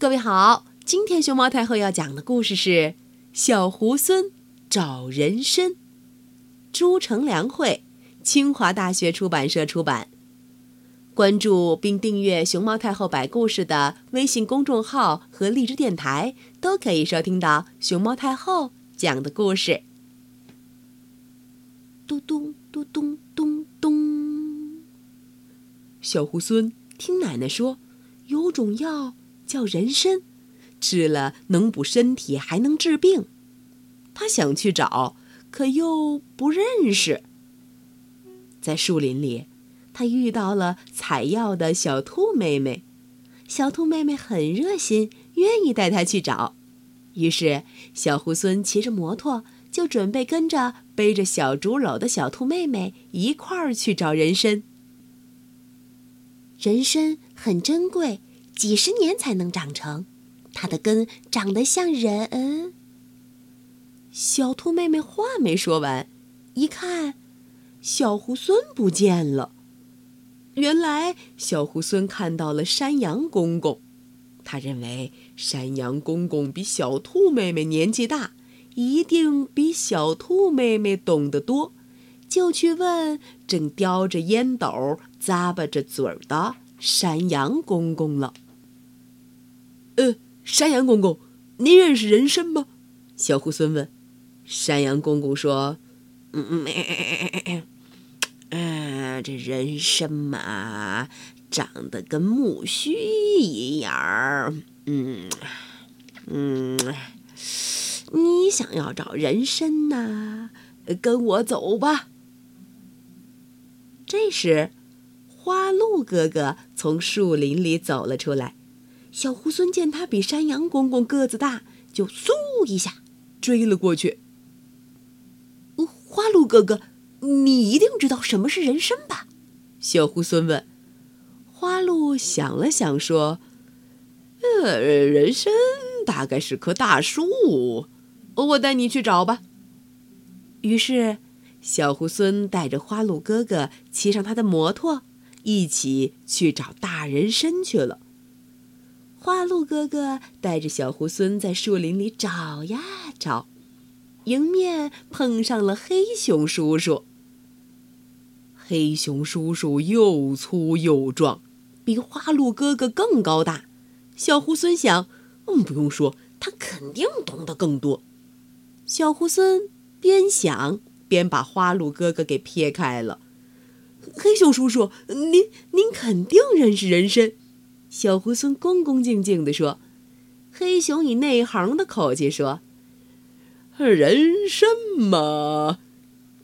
各位好，今天熊猫太后要讲的故事是《小猢狲找人参》，朱成良绘，清华大学出版社出版。关注并订阅熊猫太后摆故事的微信公众号和荔枝电台，都可以收听到熊猫太后讲的故事。嘟咚嘟咚咚咚，小猢狲听奶奶说，有种药。叫人参，吃了能补身体，还能治病。他想去找，可又不认识。在树林里，他遇到了采药的小兔妹妹。小兔妹妹很热心，愿意带他去找。于是，小猢狲骑着摩托，就准备跟着背着小竹篓的小兔妹妹一块儿去找人参。人参很珍贵。几十年才能长成，它的根长得像人。小兔妹妹话没说完，一看，小猢狲不见了。原来小猢狲看到了山羊公公，他认为山羊公公比小兔妹妹年纪大，一定比小兔妹妹懂得多，就去问正叼着烟斗、咂巴着嘴儿的山羊公公了。呃，山羊公公，您认识人参吗？小猢狲问。山羊公公说：“嗯嗯，嗯，这人参嘛，长得跟木须一样。嗯嗯，你想要找人参呐？跟我走吧。”这时，花鹿哥哥从树林里走了出来。小猢狲见他比山羊公公个子大，就嗖一下追了过去。花鹿哥哥，你一定知道什么是人参吧？小猢狲问。花鹿想了想说：“呃，人参大概是棵大树，我带你去找吧。”于是，小猢狲带着花鹿哥哥骑上他的摩托，一起去找大人参去了。花鹿哥哥带着小猢狲在树林里找呀找，迎面碰上了黑熊叔叔。黑熊叔叔又粗又壮，比花鹿哥哥更高大。小猢狲想，嗯，不用说，他肯定懂得更多。小猢狲边想边把花鹿哥哥给撇开了。黑熊叔叔，您您肯定认识人参。小猢狲恭恭敬敬地说：“黑熊以内行的口气说，人参嘛，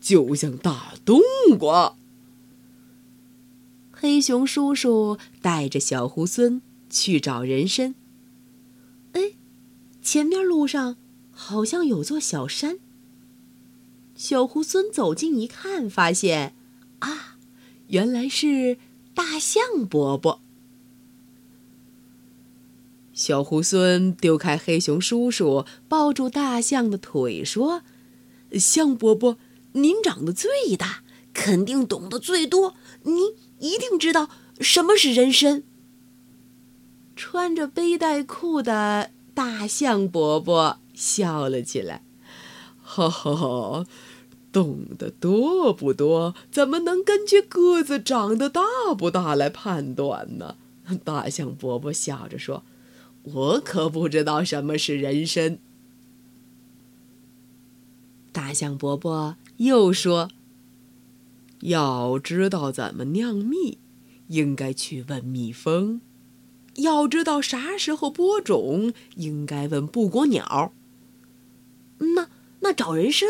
就像大冬瓜。”黑熊叔叔带着小猢狲去找人参。哎，前面路上好像有座小山。小猢狲走近一看，发现，啊，原来是大象伯伯。小猢狲丢开黑熊叔叔，抱住大象的腿说：“象伯伯，您长得最大，肯定懂得最多，您一定知道什么是人参。”穿着背带裤的大象伯伯笑了起来：“哈哈哈，懂得多不多，怎么能根据个子长得大不大来判断呢？”大象伯伯笑着说。我可不知道什么是人参。大象伯伯又说：“要知道怎么酿蜜，应该去问蜜蜂；要知道啥时候播种，应该问布谷鸟。那那找人参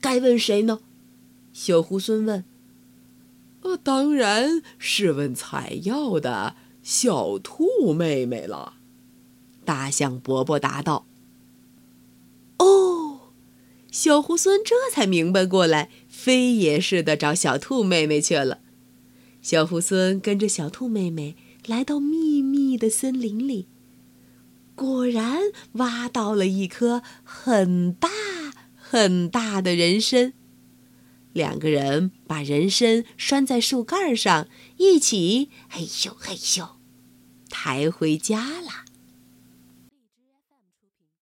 该问谁呢？”小猢狲问。“呃，当然是问采药的小兔妹妹了。”大象伯伯答道：“哦，小猢狲这才明白过来，飞也似的找小兔妹妹去了。小猢狲跟着小兔妹妹来到密密的森林里，果然挖到了一颗很大很大的人参。两个人把人参拴在树干上，一起嘿咻嘿咻抬回家了。”